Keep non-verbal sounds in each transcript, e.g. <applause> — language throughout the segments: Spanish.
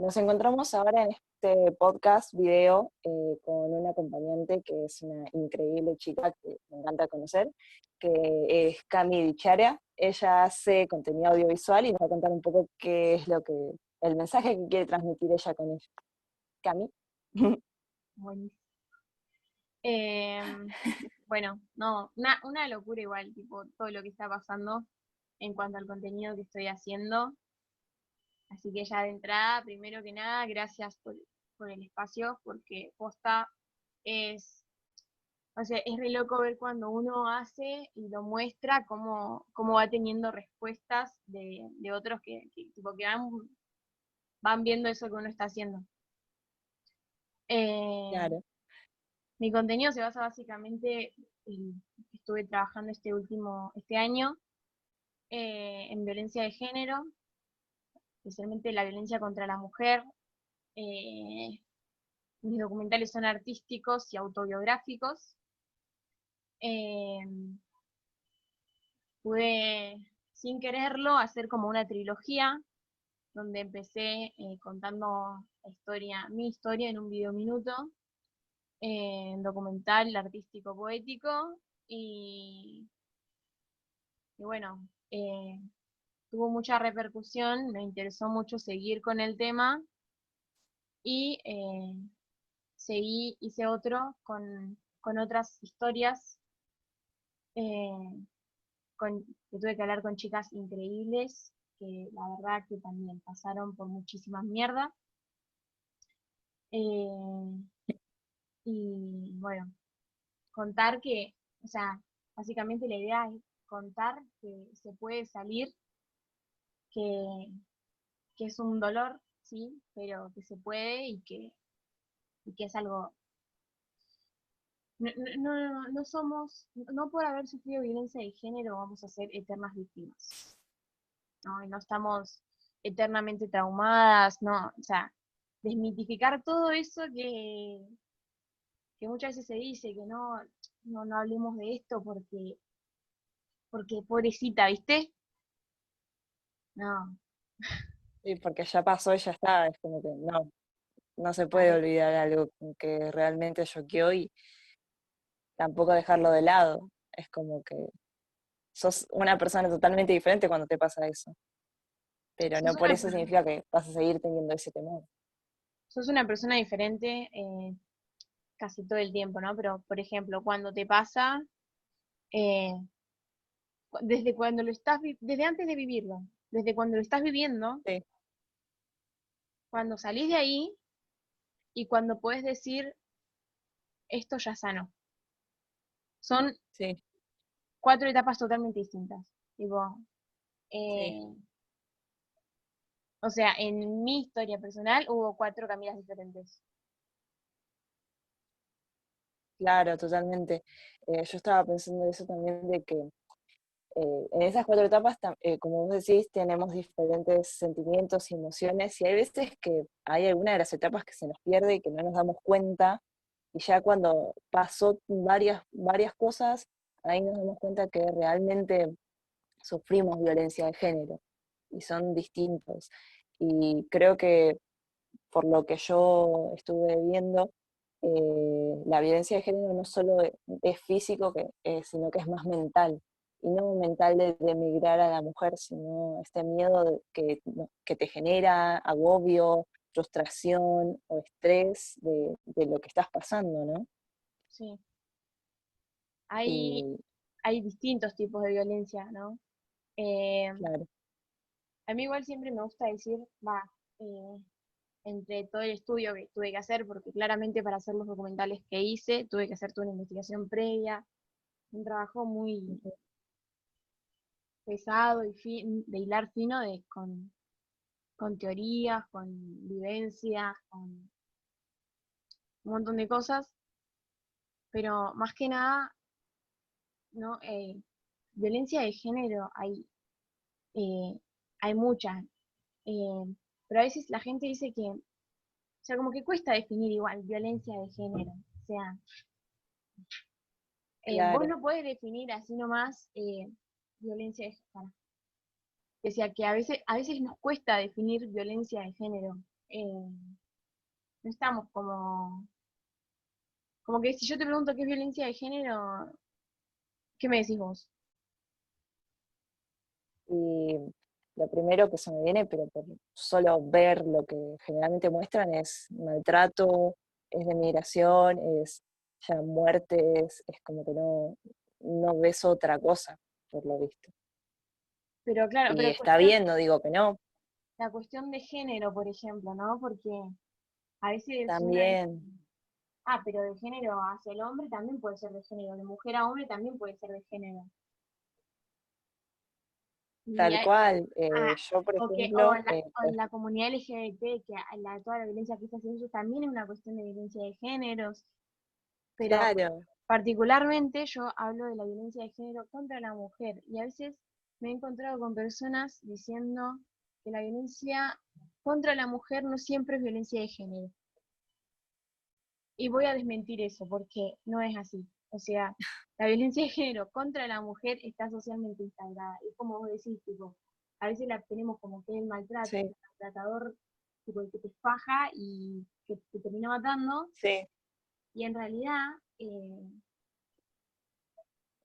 nos encontramos ahora en este podcast video eh, con una acompañante que es una increíble chica que me encanta conocer, que es Cami Dicharia. Ella hace contenido audiovisual y nos va a contar un poco qué es lo que, el mensaje que quiere transmitir ella con ella. Cami. Buenísimo. Em, <laughs> bueno, no, una, una locura igual, tipo, todo lo que está pasando en cuanto al contenido que estoy haciendo. Así que ya de entrada, primero que nada, gracias por, el espacio, porque posta es, o sea, es re loco ver cuando uno hace y lo muestra, cómo, cómo va teniendo respuestas de, otros que, tipo, que van, van viendo eso que uno está haciendo. Eh, claro. Mi contenido se basa básicamente, en, estuve trabajando este último, este año, eh, en violencia de género, especialmente la violencia contra la mujer. Eh, mis documentales son artísticos y autobiográficos. Eh, pude, sin quererlo, hacer como una trilogía, donde empecé contando historia, mi historia en un video minuto, documental, artístico, poético, y, bueno, eh, tuvo mucha repercusión, me interesó mucho seguir con el tema y eh, seguí, hice otro con, otras historias eh, con, que tuve que hablar con chicas increíbles que la verdad que también pasaron por muchísimas mierdas. y bueno, contar que, o sea, básicamente la idea es contar que se puede salir, que, es un dolor, sí, pero que se puede y que, que es algo... No, no, no, somos, no por haber sufrido violencia de género vamos a ser eternas víctimas. No, no estamos eternamente traumadas, no, o sea, desmitificar todo eso que, que muchas veces se dice, que no, no, no hablemos de esto porque porque pobrecita, ¿viste? No. Sí, porque ya pasó y ya está, es como que no, no se puede olvidar algo que realmente choqueó y tampoco dejarlo de lado. Es como que sos una persona totalmente diferente cuando te pasa eso. Pero no por eso significa que vas a seguir teniendo ese temor. Sos una persona diferente eh, casi todo el tiempo, ¿no? Pero, por ejemplo, cuando te pasa, eh, desde cuando lo estás, desde antes de vivirlo, desde cuando lo estás viviendo, cuando salís de ahí y cuando puedes decir, esto ya sano. Son cuatro etapas totalmente distintas. Eh, o sea, en mi historia personal hubo cuatro caminos diferentes. Claro, totalmente. Eh, yo estaba pensando eso también de que eh, en esas cuatro etapas, eh, como vos decís, tenemos diferentes sentimientos y emociones y hay veces que hay alguna de las etapas que se nos pierde y que no nos damos cuenta y ya cuando pasó varias, varias cosas, ahí nos damos cuenta que realmente sufrimos violencia de género y son distintos. Y creo que por lo que yo estuve viendo, eh, la violencia de género no solo es físico, que, sino que es más mental y no mental de, emigrar a la mujer, sino este miedo que, que, te genera agobio, frustración o estrés de, lo que estás pasando, ¿no? Sí. Hay, hay distintos tipos de violencia, ¿no? Eh, claro. A mí igual siempre me gusta decir, va, eh, entre todo el estudio que tuve que hacer, porque claramente para hacer los documentales que hice, tuve que hacer toda una investigación previa, un trabajo muy, pesado y de hilar fino de, con, con teorías, con vivencias, con un montón de cosas, pero más que nada, ¿no? Eh, violencia de género hay, eh, hay mucha, eh, pero a veces la gente dice que, o sea, como que cuesta definir igual violencia de género, o sea, vos no puedes definir así nomás violencia de género. Decía que a veces, a veces nos cuesta definir violencia de género. eh, no estamos como, como que si yo te pregunto qué es violencia de género, ¿qué me decís vos? Y lo primero que se me viene, pero por solo ver lo que generalmente muestran, es maltrato, es denigración, es ya muertes, es como que no, no ves otra cosa, por lo visto. Pero claro, y pero está bien, no digo que no. La cuestión de género, por ejemplo, ¿no? Porque a veces... También. Ah, pero de género hacia el hombre también puede ser de género, de mujer a hombre también puede ser de género. Tal cual. Eh, ah, yo, por ejemplo. en, la, eh, en, la, comunidad LGBT, que la, toda la violencia que está haciendo también es una cuestión de violencia de géneros. Pero claro. Particularmente yo hablo de la violencia de género contra la mujer. Y a veces me he encontrado con personas diciendo que la violencia contra la mujer no siempre es violencia de género. Y voy a desmentir eso, porque no es así. O sea, la violencia de género contra la mujer está socialmente instalada. Y como vos decís, tipo, a veces la tenemos como que el maltrato, el maltratador, tipo, el que te faja y que te termina matando. Sí. Y en realidad... Eh,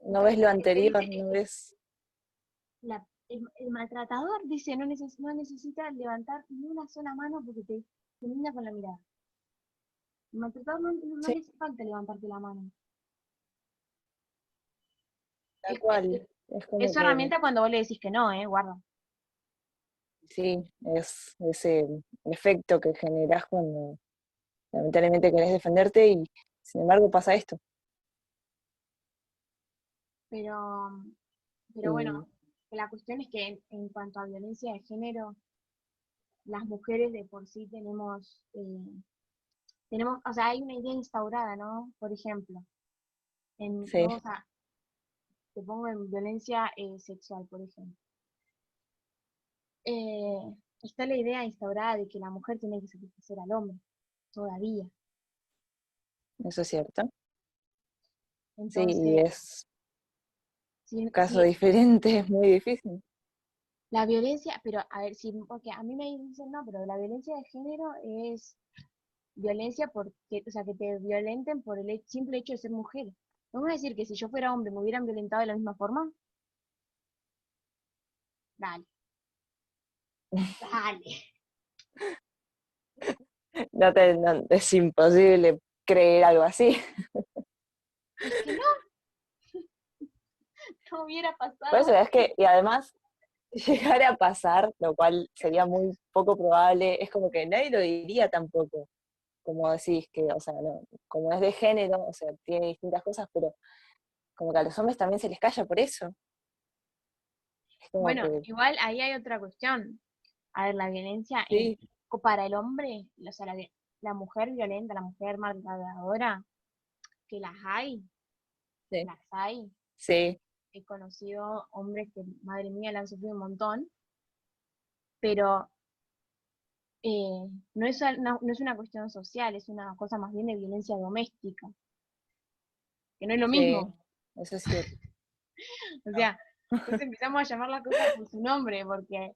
no ves lo anterior, no ves... La, el, maltratador dice no, no necesita levantar ni una sola mano porque te termina con la mirada. El maltratador no, no, hace falta levantarte la mano. Tal cual. Es, como es herramienta cuando vos le decís que no, ¿eh? Guarda. Sí, es ese efecto que generás cuando lamentablemente querés defenderte y sin embargo pasa esto. Pero, pero bueno, la cuestión es que en, cuanto a violencia de género, las mujeres de por sí tenemos, eh, tenemos, o sea, hay una idea instaurada, ¿no? Por ejemplo, en, te pongo en violencia eh, sexual, por ejemplo. Eh, está la idea instaurada de que la mujer tiene que satisfacer al hombre, todavía. Eso es cierto. sí, es un caso diferente, es muy difícil. La violencia, pero a ver, si, porque a mí me dicen, no, pero la violencia de género es violencia porque, o sea, que te violenten por el simple hecho de ser mujer. ¿Vamos a decir que si yo fuera hombre me hubieran violentado de la misma forma? Dale. <laughs> Dale. No, te, es imposible creer algo así. Es que no, <laughs> no hubiera pasado. Por eso es que, y además, <laughs> llegar a pasar, lo cual sería muy poco probable, es como que nadie lo diría tampoco. Como decís, que, o sea, no, como es de género, o sea, tiene distintas cosas, pero como que a los hombres también se les calla por eso. Bueno, igual ahí hay otra cuestión. A ver, la violencia para el hombre, o sea, la, la, mujer violenta, la mujer maltratadora, que las hay, las hay. Sí he conocido hombres que, madre mía, la han sufrido un montón, pero eh, no, es una, no es una cuestión social, es una cosa más bien de violencia doméstica, que no es lo mismo. eso es cierto. <laughs> o sea, entonces empezamos a llamar las cosas por su nombre, porque...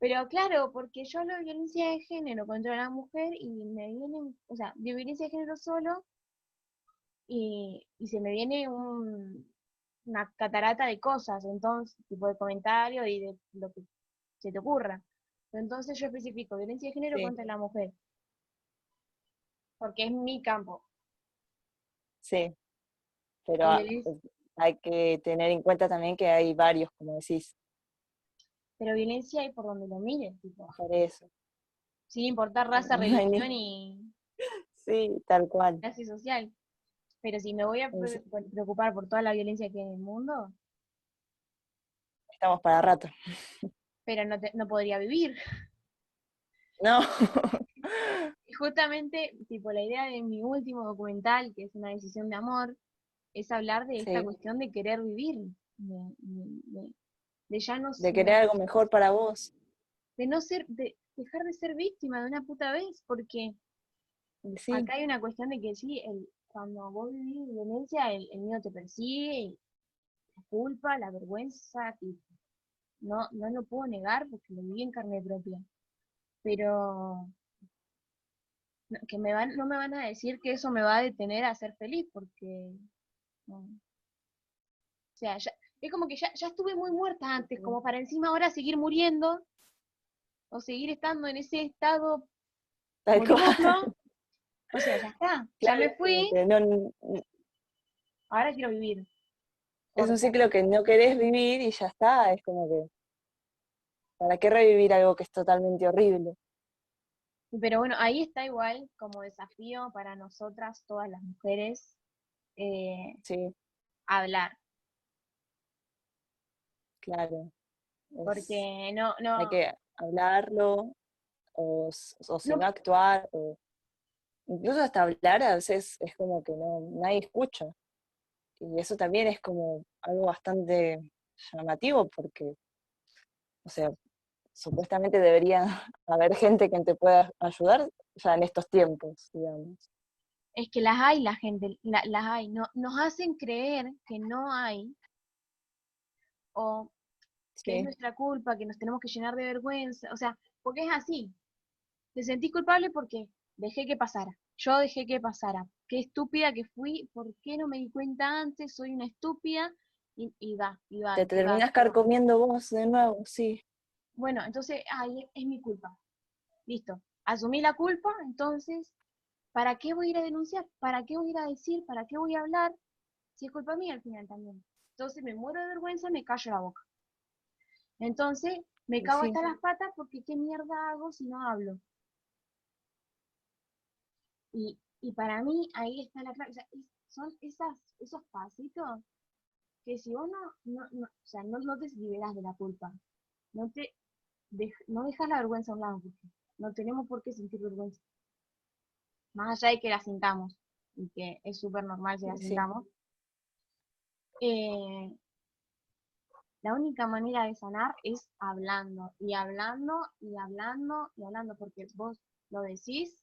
Pero claro, porque yo hablo de violencia de género contra la mujer y me vienen, o sea, de violencia de género solo y, y se me viene un, una catarata de cosas, entonces, tipo de comentarios y de lo que se te ocurra. Entonces yo especifico violencia de género contra la mujer. Porque es mi campo. Sí. Pero hay que tener en cuenta también que hay varios, como decís. Pero violencia hay por donde lo mires, tipo. Por eso. Sin importar raza, religión y. Sí, tal cual. Clase social. Pero si me voy a preocupar por toda la violencia que hay en el mundo. Estamos para rato. <laughs> Pero no, no podría vivir. No. <laughs> y justamente, tipo, la idea de mi último documental, que es una decisión de amor, es hablar de esta cuestión de querer vivir. De, ya no De querer algo mejor para vos. De no ser, de dejar de ser víctima de una puta vez, porque acá hay una cuestión de que sí, el, cuando vos vivís violencia, el, el miedo te persigue, la culpa, la vergüenza, no, no lo puedo negar porque lo viví en carne propia. Pero que me van, no me van a decir que eso me va a detener a ser feliz, porque... O sea, ya, es como que ya, ya estuve muy muerta antes, como para encima ahora seguir muriendo o seguir estando en ese estado <laughs> O sea, ya está, ya me fui. ahora quiero vivir. Es un ciclo que no querés vivir y ya está, es como que, ¿para qué revivir algo que es totalmente horrible? Pero bueno, ahí está igual como desafío para nosotras, todas las mujeres, eh, sí. hablar. Claro. Porque no, no. Hay que hablarlo, o, o si no, actuar, o incluso hasta hablar a veces es como que no, nadie escucha. Y eso también es como algo bastante llamativo porque, o sea, supuestamente debería <laughs> haber gente que te pueda ayudar ya en estos tiempos, digamos. Es que las hay, la gente, las hay. No, nos hacen creer que no hay, o que es nuestra culpa, que nos tenemos que llenar de vergüenza, o sea, porque es así. Te sentís culpable porque dejé que pasara. Yo dejé que pasara. Qué estúpida que fui, ¿por qué no me di cuenta antes? Soy una estúpida y, y va, y va. Te terminas carcomiendo vos de nuevo, sí. Bueno, entonces, ay, es mi culpa. Listo. Asumí la culpa, entonces, ¿para qué voy a ir a denunciar? ¿Para qué voy a ir a decir? ¿Para qué voy a hablar? Si es culpa mía al final también. Entonces me muero de vergüenza, me callo la boca. Entonces, me cago hasta las patas porque qué mierda hago si no hablo. Y, para mí ahí está la clave. son esas, esos pasitos que si vos no, no, o sea, no, te liberas de la culpa, no te no dejas la vergüenza a un lado, porque no tenemos por qué sentir vergüenza. Más allá de que la sintamos, y que es súper normal que la sintamos, eh, la única manera de sanar es hablando, y hablando, y hablando, y hablando, porque vos lo decís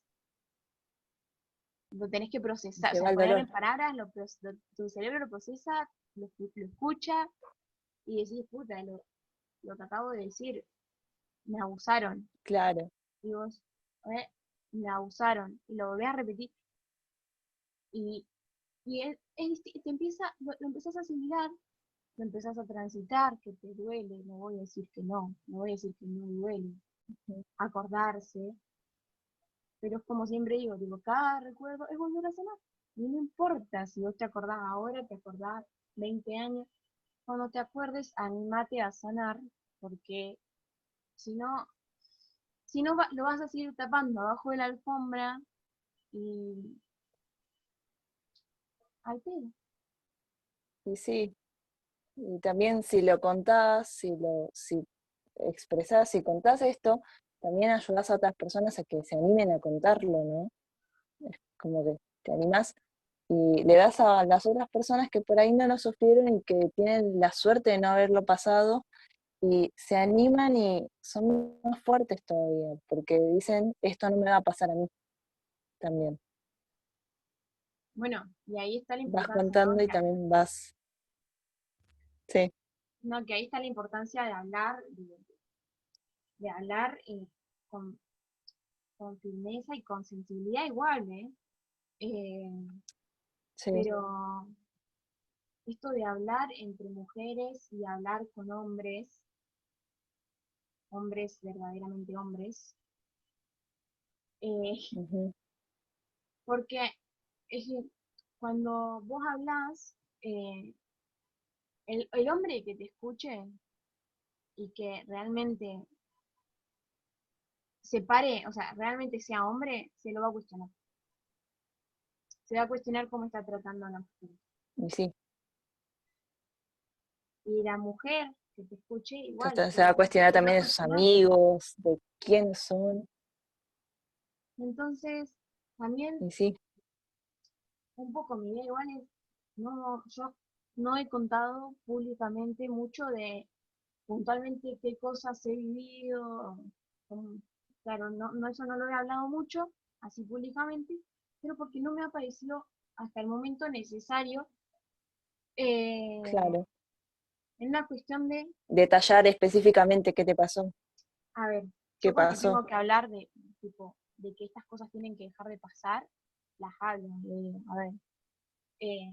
lo tenés que procesar, o sea, poner en palabras, tu cerebro lo procesa, lo, escucha y decís, puta, lo, lo que acabo de decir, me abusaron. Claro. Y vos, me abusaron, y lo volvés a repetir. Y, y te empieza, lo, empiezas a asimilar, lo empezás a transitar, que te duele, no voy a decir que no, no voy a decir que no duele. Acordarse, pero es como siempre digo, digo, cada recuerdo es volver a sanar. Y no importa si vos te acordás ahora, te acordás 20 años, cuando te acuerdes, animate a sanar, porque si no, si no lo vas a seguir tapando abajo de la alfombra y al. Y sí, y también si lo contás, si lo, si expresás, si contás esto, también ayudas a otras personas a que se animen a contarlo, ¿no? Es como que te animas y le das a las otras personas que por ahí no lo sufrieron y que tienen la suerte de no haberlo pasado y se animan y son más fuertes todavía, porque dicen, esto no me va a pasar a mí también. Bueno, y ahí está la importancia. Vas contando y también vas. Sí. No, que ahí está la importancia de hablar, de hablar eh, con, firmeza y con sensibilidad igual, ¿eh? eh pero esto de hablar entre mujeres y hablar con hombres, hombres verdaderamente hombres, eh, porque cuando vos hablas, el, el hombre que te escuche y que realmente se pare, o sea, realmente sea hombre, se lo va a cuestionar. Se va a cuestionar cómo está tratando a la mujer. Sí. Y la mujer que te escuche igual. se va a cuestionar también de sus amigos, de quiénes son. Entonces, también. Sí. Un poco mi idea igual es, no, yo no he contado públicamente mucho de puntualmente qué cosas he vivido, Claro, no, no, eso no lo he hablado mucho, así públicamente, pero porque no me ha parecido hasta el momento necesario. Eh, claro. En una cuestión de... Detallar específicamente qué te pasó. A ver, ¿qué pasó? Tengo que hablar de, tipo, de que estas cosas tienen que dejar de pasar, las hablo, le digo, a ver. Eh,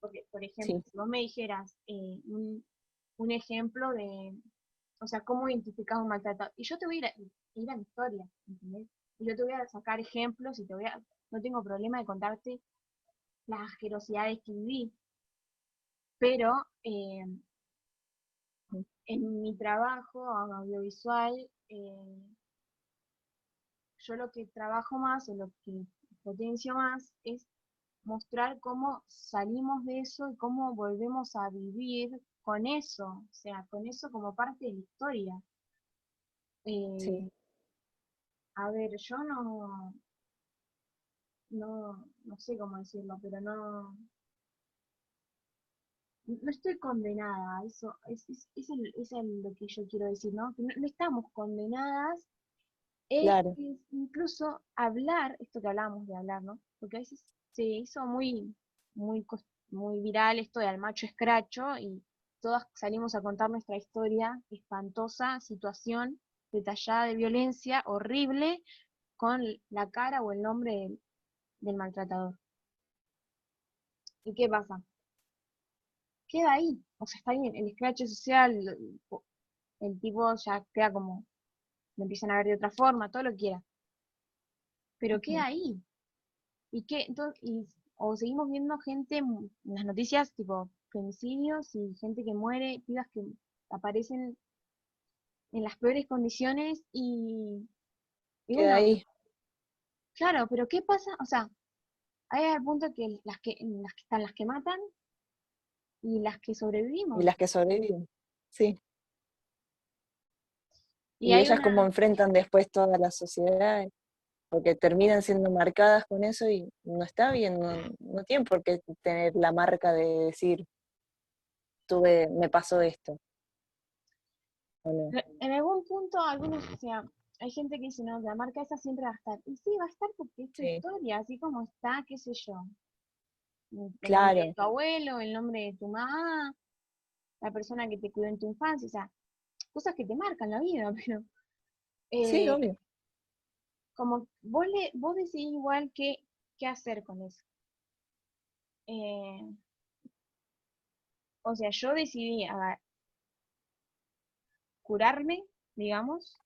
porque, por ejemplo, si vos me dijeras eh, un, un, ejemplo de, o sea, cómo identificas un maltratado, y yo te voy a ir a, ir a mi historia, ¿entendés? Y yo te voy a sacar ejemplos y te voy a, no tengo problema de contarte las asquerosidades que viví. Pero eh, en mi trabajo audiovisual, eh, yo lo que trabajo más o lo que potencio más es mostrar cómo salimos de eso y cómo volvemos a vivir con eso, o sea, con eso como parte de la historia. Eh, a ver, yo no, no, no sé cómo decirlo, pero no, no estoy condenada, eso es, es, es, lo que yo quiero decir, ¿no? Que no, estamos condenadas, claro. incluso hablar, esto que hablábamos de hablar, ¿no? Porque a veces se hizo muy, muy, muy viral esto de al macho escracho y todas salimos a contar nuestra historia espantosa, situación detallada de violencia horrible con la cara o el nombre del maltratador. ¿Y qué pasa? Queda ahí, o sea, está ahí en el escrache social, el tipo ya queda como, lo empiezan a ver de otra forma, todo lo que quiera. Pero queda ahí. ¿Y qué? Entonces, o seguimos viendo gente en las noticias tipo femicidios y gente que muere, pibas que aparecen en las peores condiciones y, queda ahí. Claro, pero ¿qué pasa? O sea, hay al punto que las que, las que están las que matan y las que sobrevivimos. Y las que sobreviven, sí. Y, ellas como enfrentan después toda la sociedad, porque terminan siendo marcadas con eso y no está bien, no, no tienen por qué tener la marca de decir, tuve, me pasó esto. En algún punto, algunos, o sea, hay gente que dice, no, la marca esa siempre va a estar. Y sí, va a estar porque es tu historia, así como está, qué sé yo. El claro. nombre de tu abuelo, el nombre de tu mamá, la persona que te cuidó en tu infancia, o sea, cosas que te marcan la vida, <laughs> pero... sí, eh, obvio. Como vos, le, vos decidís igual qué, qué hacer con eso. Eh, o sea, yo decidí a, curarme, digamos,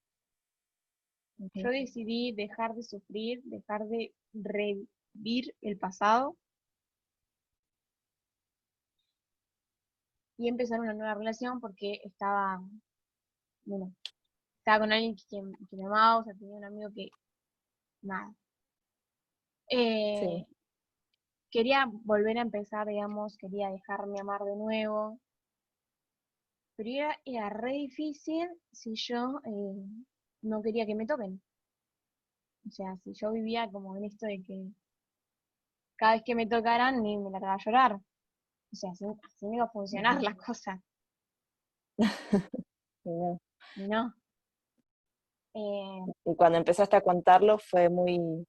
yo decidí dejar de sufrir, dejar de revivir el pasado y empezar una nueva relación porque estaba, bueno, estaba con alguien que, me amaba, o sea, tenía un amigo que, nada. Eh, quería volver a empezar, digamos, quería dejarme amar de nuevo, pero era, era re difícil si yo eh, no quería que me toquen. O sea, si yo vivía como en esto de que cada vez que me tocaran ni me largaba a llorar. O sea, así, me iba a funcionar la cosa. <laughs> no. Eh, y cuando empezaste a contarlo fue muy,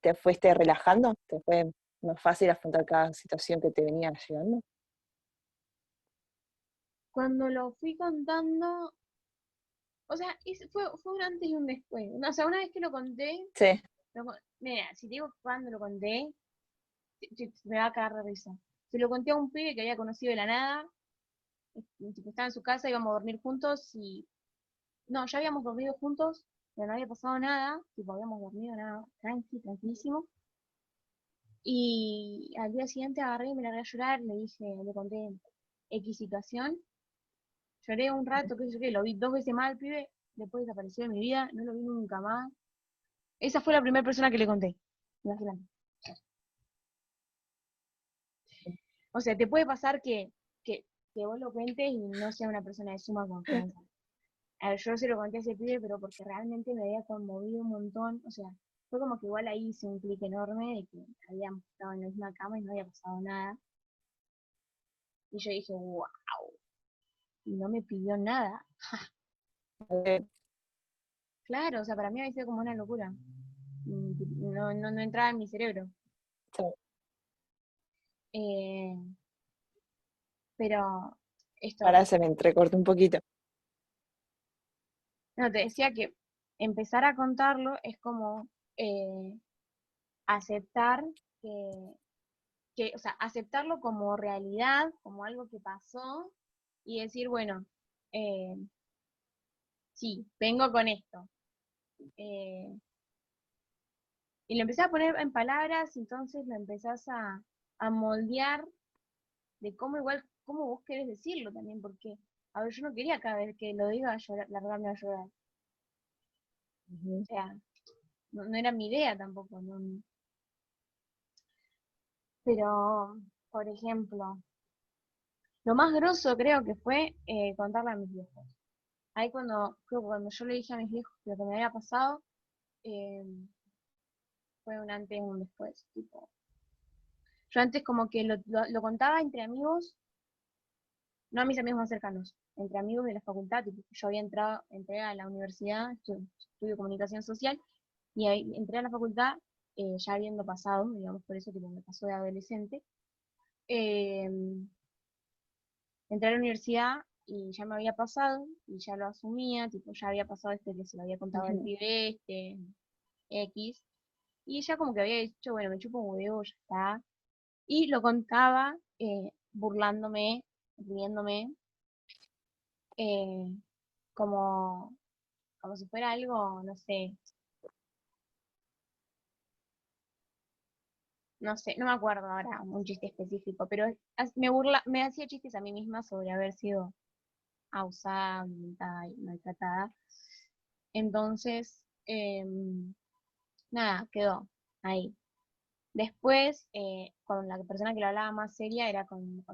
¿te fuiste relajando? ¿Te fue más fácil afrontar cada situación que te venía llegando? Cuando lo fui contando, o sea, fue, fue un antes y un después. O sea, una vez que lo conté, sí. mira, si te digo cuando lo conté, me va a caer de risa. Se lo conté a un pibe que había conocido de la nada, estaba en su casa, íbamos a dormir juntos y... No, ya habíamos dormido juntos, pero no había pasado nada, tipo, habíamos dormido nada, tranqui, tranquilísimo. Y al día siguiente agarré y me largué a llorar, le dije, le conté X situación, Lloré un rato, qué sé yo qué, lo vi dos veces más al pibe, después desapareció de mi vida, no lo vi nunca más. Esa fue la primera persona que le conté. O sea, te puede pasar que, que, que, vos lo cuentes y no sea una persona de suma confianza. A ver, yo se lo conté a ese pibe, pero porque realmente me había conmovido un montón. O sea, fue como que igual ahí hice un clic enorme de que habíamos estado en la misma cama y no había pasado nada. Y yo dije, wow, y no me pidió nada. claro, o sea, para mí había sido como una locura. No, no, no entraba en mi cerebro. Eh, pero esto. Ahora se me entrecortó un poquito. No, te decía que empezar a contarlo es como eh, aceptar que, que, o sea, aceptarlo como realidad, como algo que pasó, y decir, bueno, eh, sí, vengo con esto. Eh, y lo empecé a poner en palabras, entonces lo empezás a, a moldear de cómo igual, cómo vos querés decirlo también, porque, a ver, yo no quería cada vez que lo diga llorar, largarme a llorar. O sea, no, era mi idea tampoco, no. Pero, por ejemplo, lo más grosso creo que fue eh, contarle a mis viejos. Ahí cuando, creo cuando yo le dije a mis viejos lo que me había pasado, eh, fue un antes y un después. Tipo. Yo antes como que lo, lo, contaba entre amigos, no a mis amigos más cercanos, entre amigos de la facultad, yo había entrado, entré a la universidad, estudio, comunicación social, y ahí, entré a la facultad eh, ya habiendo pasado, digamos por eso que me pasó de adolescente. Eh, entré a la universidad y ya me había pasado, y ya lo asumía, tipo, ya había pasado este que se lo había contado al pibe, este, X, y ya como que había dicho, bueno, me chupo un huevo, ya está, y lo contaba eh, burlándome, riéndome, eh, como, como si fuera algo, no sé, no sé, no me acuerdo ahora un chiste específico, pero me burla, me hacía chistes a mí misma sobre haber sido abusada, y maltratada. Entonces, em, nada, quedó ahí. Después, eh, con la persona que lo hablaba más seria era con,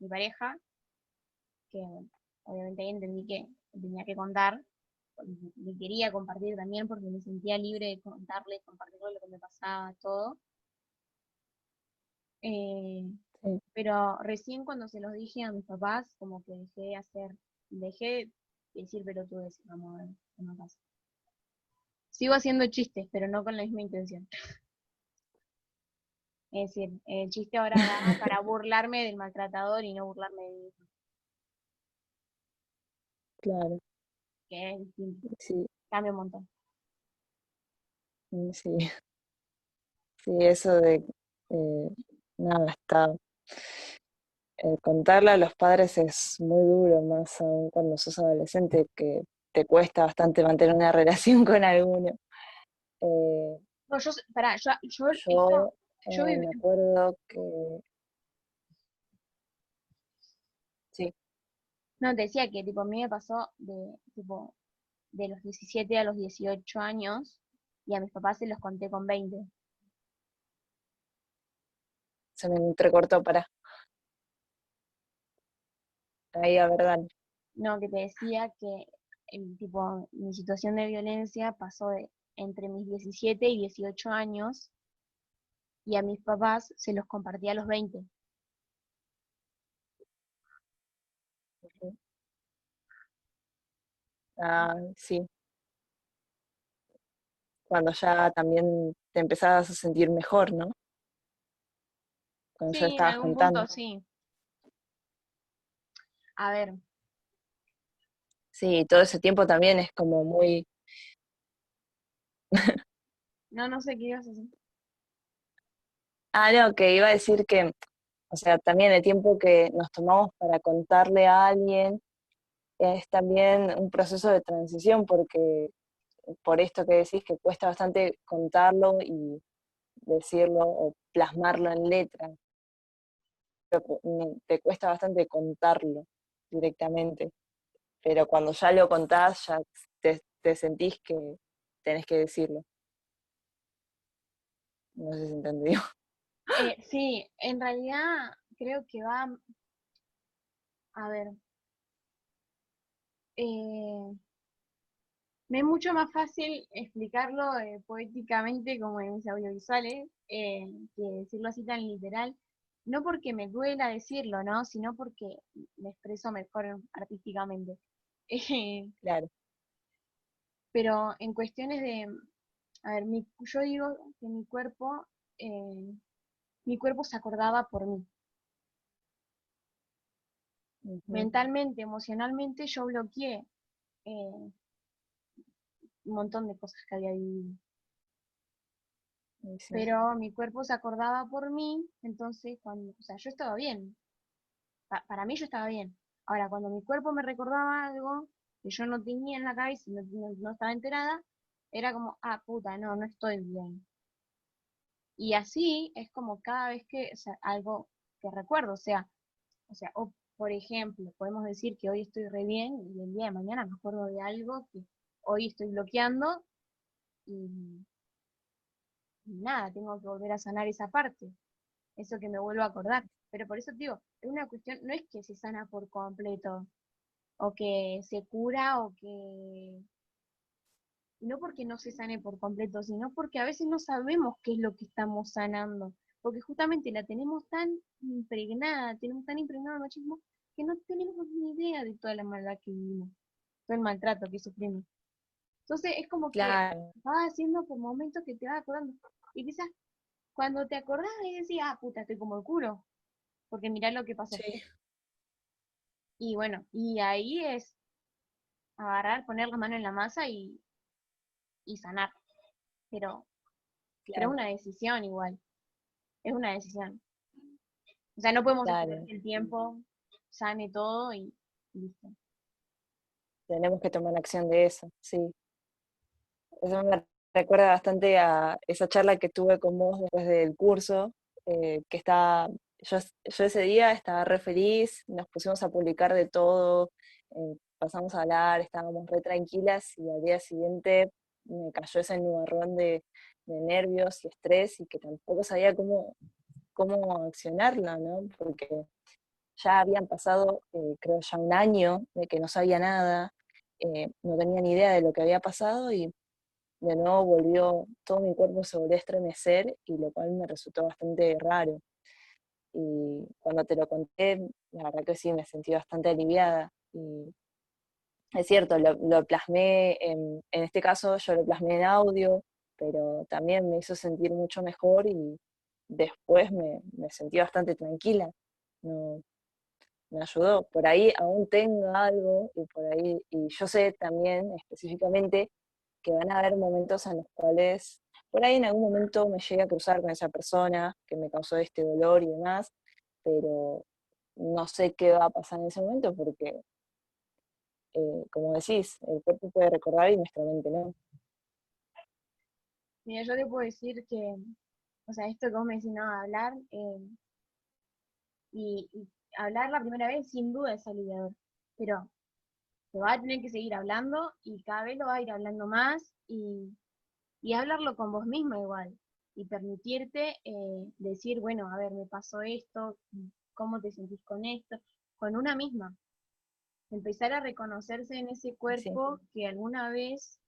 mi pareja, que obviamente ahí entendí que tenía que contar, me quería compartir también porque me sentía libre de contarle, compartirle lo que me pasaba, todo. Eh, pero recién cuando se los dije a mis papás, como que dejé de hacer, dejé de decir pelotudes, vamos a ver pasa. Sigo haciendo chistes, pero no con la misma intención. <laughs> Es decir, el chiste ahora va para <laughs> burlarme del maltratador y no burlarme de mí Claro. Que es distinto. Sí. Cambia un montón. Mm, sí. <laughs> Sí, eso de eh, nada, está. Eh, contarle a los padres es muy duro, más aún cuando sos adolescente, que te cuesta bastante mantener una <laughs> relación con alguno. Eh, no, yo, pará, yo, yo, yo eh, me acuerdo que... Sí. No, te decía que tipo a mí me pasó de tipo de los 17 a los 18 años y a mis papás se los conté con 20. Se me entrecortó para. Ahí a verdad. No, que te decía que el tipo mi situación de violencia pasó de entre mis 17 y 18 años y a mis papás se los compartía a los 20. Ah, sí. Cuando ya también te empezabas a sentir mejor, ¿no? Cuando ya estabas contando. sí. A ver. Sí, todo ese tiempo también es como muy... <laughs> no, no sé qué ibas a decir. Ah, no, que iba a decir que, o sea, también el tiempo que nos tomamos para contarle a alguien es también un proceso de transición, porque por esto que decís que cuesta bastante contarlo y decirlo o plasmarlo en letra. Te cuesta bastante contarlo directamente, pero cuando ya lo contás, ya te, te sentís que tenés que decirlo. No sé si entendió. <laughs> Eh, sí, en realidad creo que va, a ver, eh, me es mucho más fácil explicarlo eh, poéticamente como en mis audiovisuales que decirlo así tan literal, no porque me duela decirlo, ¿no? Sino porque me expreso mejor artísticamente. <laughs> claro. Pero en cuestiones de, a ver, mi, yo digo que mi cuerpo mi cuerpo se acordaba por mí. Mentalmente, emocionalmente, yo bloqueé eh, un montón de cosas que había vivido. pero mi cuerpo se acordaba por mí, entonces cuando, o sea, yo estaba bien. para mí yo estaba bien. Ahora, cuando mi cuerpo me recordaba algo que yo no tenía en la cabeza y no, estaba enterada, era como, ah, puta, no, no estoy bien. Y así es como cada vez que, o sea, algo que recuerdo, o sea, o sea, o por ejemplo, podemos decir que hoy estoy re bien y el día de mañana me acuerdo de algo que hoy estoy bloqueando y, nada, tengo que volver a sanar esa parte, eso que me vuelvo a acordar. Pero por eso digo, es una cuestión, no es que se sana por completo, o que se cura, o que... No porque no se sane por completo, sino porque a veces no sabemos qué es lo que estamos sanando. Porque justamente la tenemos tan impregnada, tenemos tan impregnado el machismo, que no tenemos ni idea de toda la maldad que vivimos, todo el maltrato que sufrimos. Entonces es como que vas haciendo por momentos que te vas acordando. Y quizás cuando te acordás y decís, ah, puta, estoy como el culo. Porque mirá lo que pasó. Y bueno, y ahí es agarrar, poner la mano en la masa y, y sanar. Pero, es una decisión igual. Es una decisión. O sea, no podemos que el tiempo sane todo y listo. Tenemos que tomar acción de eso, sí. Eso me recuerda bastante a esa charla que tuve con vos después del curso, eh, que está, yo, ese día estaba re feliz, nos pusimos a publicar de todo, eh, pasamos a hablar, estábamos re tranquilas y al día siguiente me cayó ese nubarrón de, nervios y estrés y que tampoco sabía cómo, cómo accionarla, ¿no? Porque ya habían pasado, eh, creo, ya un año de que no sabía nada, no tenía ni idea de lo que había pasado y de nuevo volvió, todo mi cuerpo se volvió estremecer y lo cual me resultó bastante raro. Y cuando te lo conté, la verdad que sí, me sentí bastante aliviada. Y es cierto, lo, plasmé, en, en, este caso yo lo plasmé en audio, pero también me hizo sentir mucho mejor y después me, me sentí bastante tranquila. No, me ayudó. Por ahí aún tengo algo y por ahí, y yo sé también específicamente que van a haber momentos en los cuales por ahí en algún momento me llegue a cruzar con esa persona que me causó este dolor y demás, pero no sé qué va a pasar en ese momento porque, eh, como decís, el cuerpo puede recordar y nuestra mente no. Mira, yo te puedo decir que, o sea, esto vos me decís, no, hablar, eh, y, hablar la primera vez sin duda es aliviador, pero te va a tener que seguir hablando y cada vez lo va a ir hablando más y, hablarlo con vos misma igual y permitirte eh, decir, bueno, a ver, me pasó esto, ¿cómo te sentís con esto? Con una misma. Empezar a reconocerse en ese cuerpo que alguna vez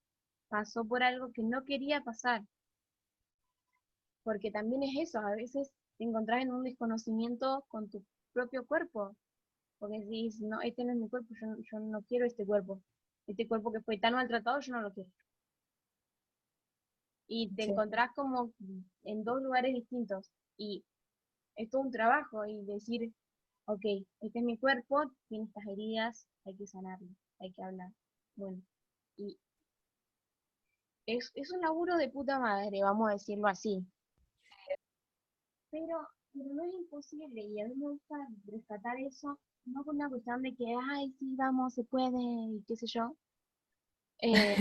pasó por algo que no quería pasar. Porque también es eso, a veces te encontrás en un desconocimiento con tu propio cuerpo, porque decís, no, este no es mi cuerpo, yo, no quiero este cuerpo. Este cuerpo que fue tan maltratado, yo no lo quiero. Y te encontrás como en dos lugares distintos. Y es todo un trabajo y decir, ok, este es mi cuerpo, tiene estas heridas, hay que sanarlo, hay que hablar. Bueno, y es, es un laburo de puta madre, vamos a decirlo así. Pero, pero no es imposible y a mí me gusta rescatar eso no por una cuestión de que, ay, sí, vamos, se puede, y qué sé yo. <laughs> Eh,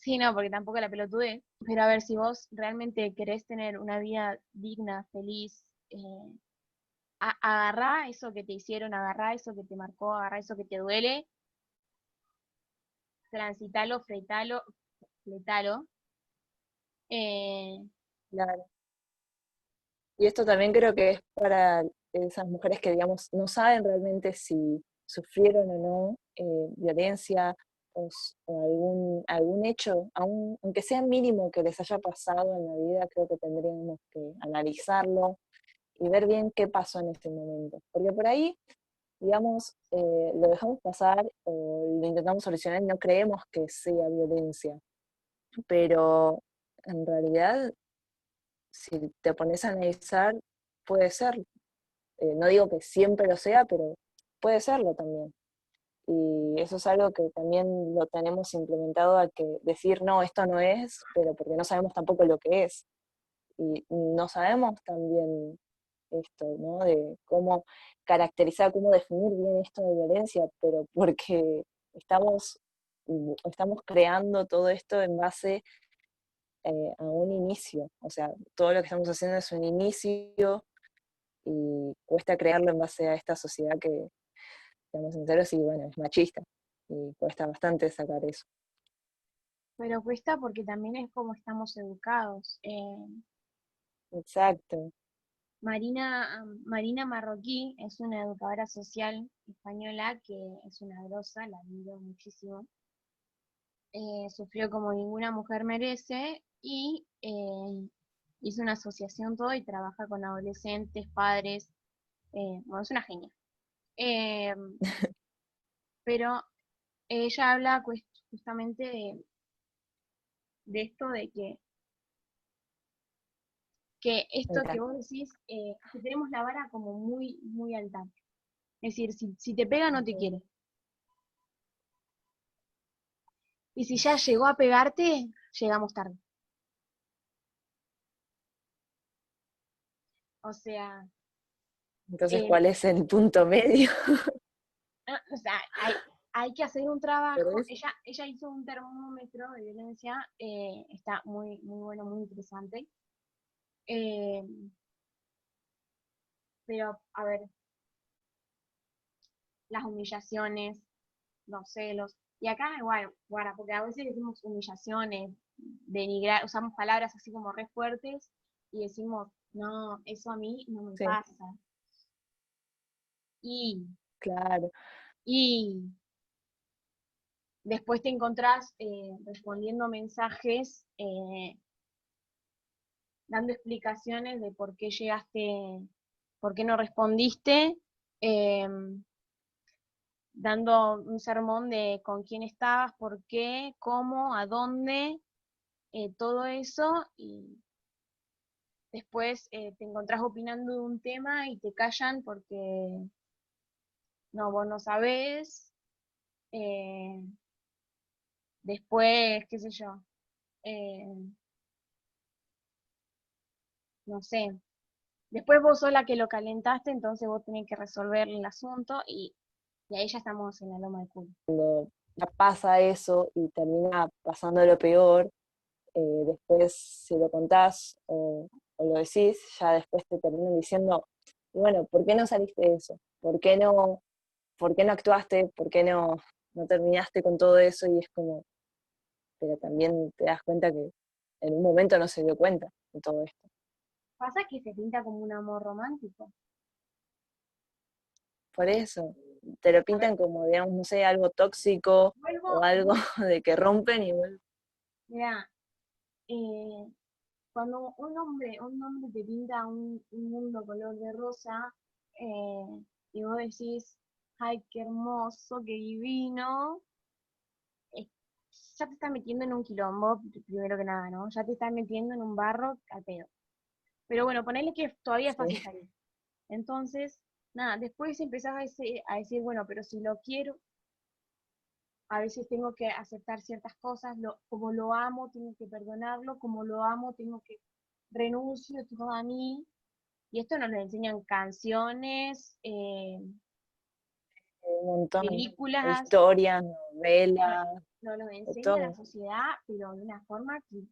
sí, no, porque tampoco la pelotude. Pero a ver, si vos realmente querés tener una vida digna, feliz, eh, agarrá eso que te hicieron, agarrá eso que te marcó, agarrá eso que te duele, transitalo, fretalo, fletalo. Eh, claro. Y esto también creo que es para esas mujeres que, digamos, no saben realmente si sufrieron o no eh, violencia o, algún, algún hecho, aunque sea mínimo que les haya pasado en la vida, creo que tendríamos que analizarlo y ver bien qué pasó en ese momento. Porque por ahí, digamos, eh, lo dejamos pasar o lo intentamos solucionar y no creemos que sea violencia. Pero en realidad, si te pones a analizar, puede ser eh, no digo que siempre lo sea, pero puede serlo también. Y eso es algo que también lo tenemos implementado a que decir, no, esto no es, pero porque no sabemos tampoco lo que es. y no sabemos también esto, ¿no? De cómo caracterizar, cómo definir bien esto de violencia, pero porque estamos, estamos creando todo esto en base eh, a un inicio, o sea, todo lo que estamos haciendo es un inicio y cuesta crearlo en base a esta sociedad que, seamos sinceros, y bueno, es machista, y cuesta bastante sacar eso. Pero cuesta porque también es como estamos educados. Eh, Exacto. Marina, Marina Marroquí es una educadora social española que es una grosa, la admiro muchísimo. Eh, sufrió como ninguna mujer merece y eh, hizo una asociación todo y trabaja con adolescentes, padres. Eh, bueno, es una genia. <laughs> pero ella habla justamente de, de esto de que que esto que vos decís, eh, que tenemos la vara como muy, muy alta. Es decir, si, te pega, no te quiere. Y si ya llegó a pegarte, llegamos tarde. O sea. Entonces, eh, ¿cuál es el punto medio? o sea, hay, que hacer un trabajo. Ella, ella hizo un termómetro de violencia, eh, está muy, muy bueno, muy interesante. Eh, pero, a ver, las humillaciones, los celos. Y acá igual, bueno, porque a veces decimos humillaciones, denigrar, usamos palabras así como re fuertes y decimos, no, eso a mí no me pasa. Y, claro. Y después te encontrás eh, respondiendo mensajes eh, dando explicaciones de por qué llegaste, por qué no respondiste, em, dando un sermón de con quién estabas, por qué, cómo, a dónde, eh, todo eso, y después eh, te encontrás opinando de un tema y te callan porque no, vos no sabés. Eh, después, qué sé yo no sé, después vos sola que lo calentaste, entonces vos tenés que resolver el asunto y, ahí ya estamos en la loma de culo. Cuando pasa eso y termina pasando lo peor, eh, después si lo contás lo decís, ya después te terminan diciendo, bueno, ¿por qué no saliste de eso? ¿Por qué no, por qué no actuaste? ¿Por qué no, no terminaste con todo eso? Y es como, pero también te das cuenta que en un momento no se dio cuenta de todo esto. Pasa que se pinta como un amor romántico. Por eso, te lo pintan como, digamos, no sé, algo tóxico o algo <laughs> de que rompen y vuelven. Mira, eh, cuando un hombre, un hombre te pinta un, mundo color de rosa eh, y vos decís, ay, qué hermoso, qué divino, ya te está metiendo en un quilombo, primero que nada, ¿no? Ya te está metiendo en un barro al pedo. Pero bueno, ponele que todavía es fácil salir. Entonces, nada, después empezás a decir, bueno, pero si lo quiero, a veces tengo que aceptar ciertas cosas, lo, como lo amo, tengo que perdonarlo, como lo amo, tengo que renuncio todo a mí. Y esto nos lo enseñan canciones, eh, montón películas, historias, novelas. Nos lo enseña la sociedad, pero de una forma que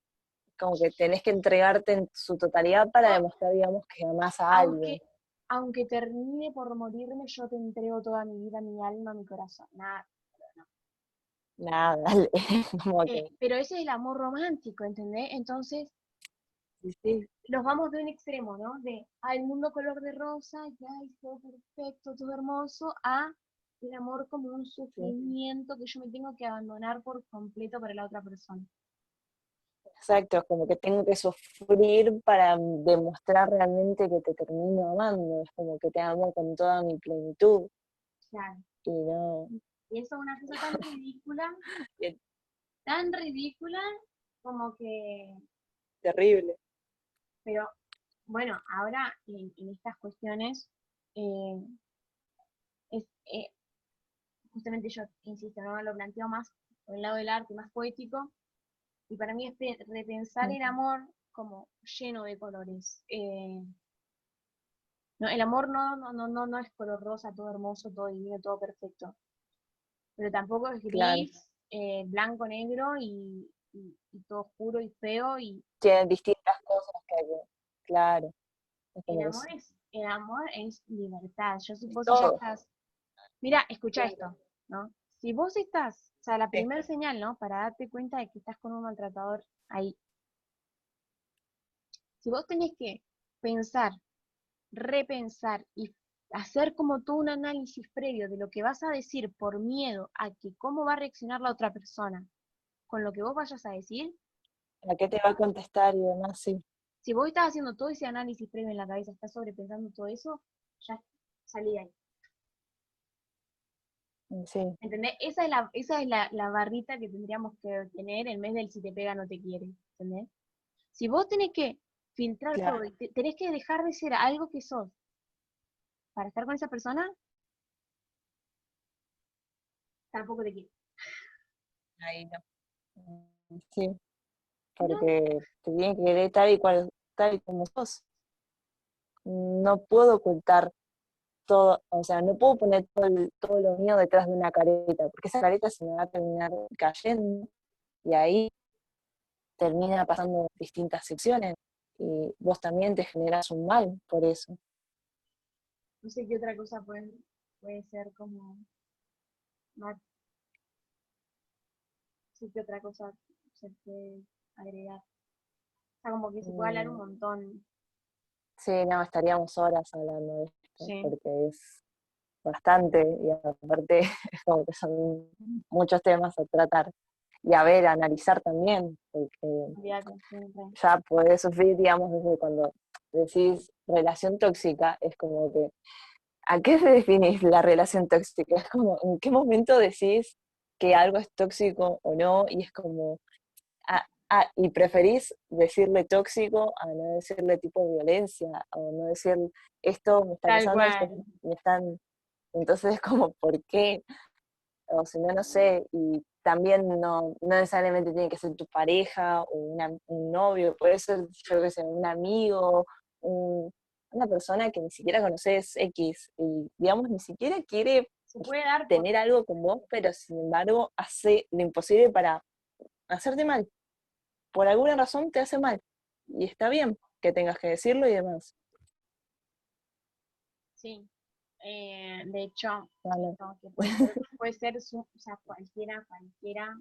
como que tenés que entregarte en su totalidad para ah. demostrar, digamos, que amás a alguien. Aunque termine por morirme, yo te entrego toda mi vida, mi alma, mi corazón. Nada. Nada, dale. <laughs> Eh, pero ese es el amor romántico, ¿entendés? Entonces, sí, los vamos de un extremo, ¿no? De, el mundo color de rosa, ya, todo perfecto, todo hermoso, a el amor como un sufrimiento que yo me tengo que abandonar por completo para la otra persona. Exacto, es como que tengo que sufrir para demostrar realmente que te termino amando, es como que te amo con toda mi plenitud. Claro. Y no. Y eso es una cosa tan ridícula, tan ridícula como que... Terrible. Pero bueno, ahora en, estas cuestiones, eh, es, eh, justamente yo insisto, ¿no? lo planteo más por el lado del arte, más poético, y para mí es repensar el amor como lleno de colores. Eh, no, el amor no, no, no, no es color rosa, todo hermoso, todo divino, todo perfecto. Pero tampoco es gris, eh, blanco, negro y, todo oscuro y feo. y Tienen distintas cosas que hay, claro. El amor, es, el amor es libertad. Yo supongo que estás... Mira, escucha esto, ¿no? Si vos estás, o sea, la primera señal, ¿no? Para darte cuenta de que estás con un maltratador ahí. Si vos tenés que pensar repensar y hacer como todo un análisis previo de lo que vas a decir por miedo a que cómo va a reaccionar la otra persona con lo que vos vayas a decir. ¿A qué te va a contestar y demás? Sí. Si vos estás haciendo todo ese análisis previo en la cabeza, estás sobrepensando todo eso, ya salí ahí. Mm, sí. ¿Entendés? Esa es, la, esa es la, la barrita que tendríamos que tener en vez del si te pega no te quiere. ¿Entendés? Si vos tenés que filtrar todo. tenés que dejar de ser algo que sos para estar con esa persona. Tampoco te quiero. Ahí no. Sí. Porque te tienen que querer tal y cual, tal y como sos. No puedo ocultar todo, o sea, no puedo poner todo, todo lo mío detrás de una careta, porque esa careta se me va a terminar cayendo y ahí termina pasando distintas secciones y vos también te generas un mal por eso. No sé qué otra cosa puede, puede ser como No sé qué otra cosa se puede agregar. O sea, como que se puede hablar un mm. montón. Sí, no, estaríamos horas hablando de esto, porque es bastante, y aparte <laughs> como que son muchos temas a tratar y a ver, a analizar también, porque ya puedes sufrir, digamos, desde cuando decís relación tóxica, es como que, ¿a qué se definís la relación tóxica? Es como, ¿en qué momento decís que algo es tóxico o no? Y es como, ah, ah y preferís decirle tóxico a no decirle tipo violencia, o no decir esto me está pasando, me están... <laughs> Entonces es como, ¿por qué? O si no, no sé, y también no, necesariamente tiene que ser tu pareja o un novio, puede ser, yo que sé, un amigo, una persona que ni siquiera conoces X, y digamos, ni siquiera quiere tener algo con vos, pero sin embargo hace lo imposible para hacerte mal. Por alguna razón te hace mal. Y está bien que tengas que decirlo y demás. Sí, eh, de hecho, puede, ser, o sea, cualquiera, cualquiera,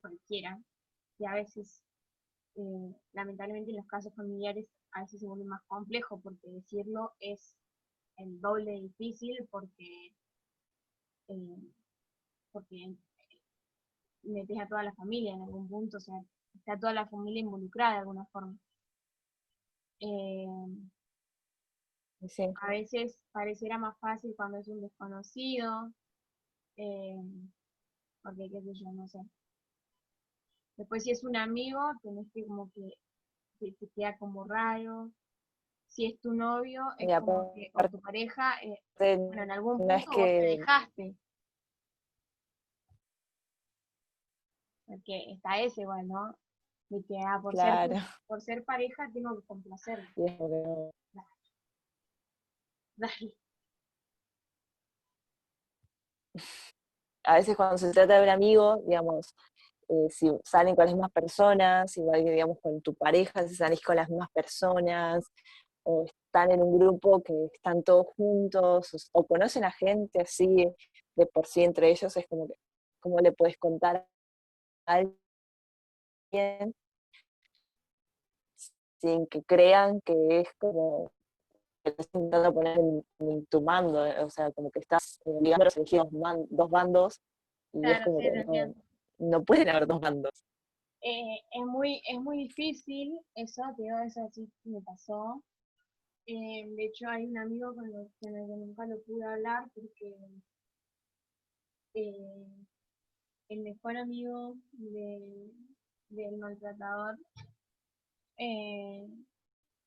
cualquiera, y a veces, eh, lamentablemente en los casos familiares, a veces se vuelve más complejo porque decirlo es el doble difícil porque, eh, porque metes a toda la familia en algún punto, o sea, está toda la familia involucrada de alguna forma. A veces pareciera más fácil cuando es un desconocido, eh, porque qué sé yo, no sé. Después si es un amigo, tenés que como que te, queda como raro. Si es tu novio, es como que, o tu pareja, eh, bueno, en algún punto te dejaste. Porque está ese igual, ¿no? De que, ah, por, ser, <laughs> por ser pareja tengo que complacer. <laughs> A veces cuando se trata de un amigo, digamos, eh, si salen con las mismas personas, igual que digamos con tu pareja, si salís con las mismas personas, o están en un grupo que están todos juntos, o, conocen a gente así de por sí entre ellos, es como que, ¿cómo le puedes contar a alguien sin que crean que es como que estás intentando poner en, tu mando, eh, o sea, como que estás obligando a elegir dos, bandos y es como que no, pueden haber dos bandos. Eh, es, muy, es muy difícil, eso, te digo, eso así me pasó. Eh, de hecho, hay un amigo con el que nunca lo pude hablar porque el mejor amigo de, del maltratador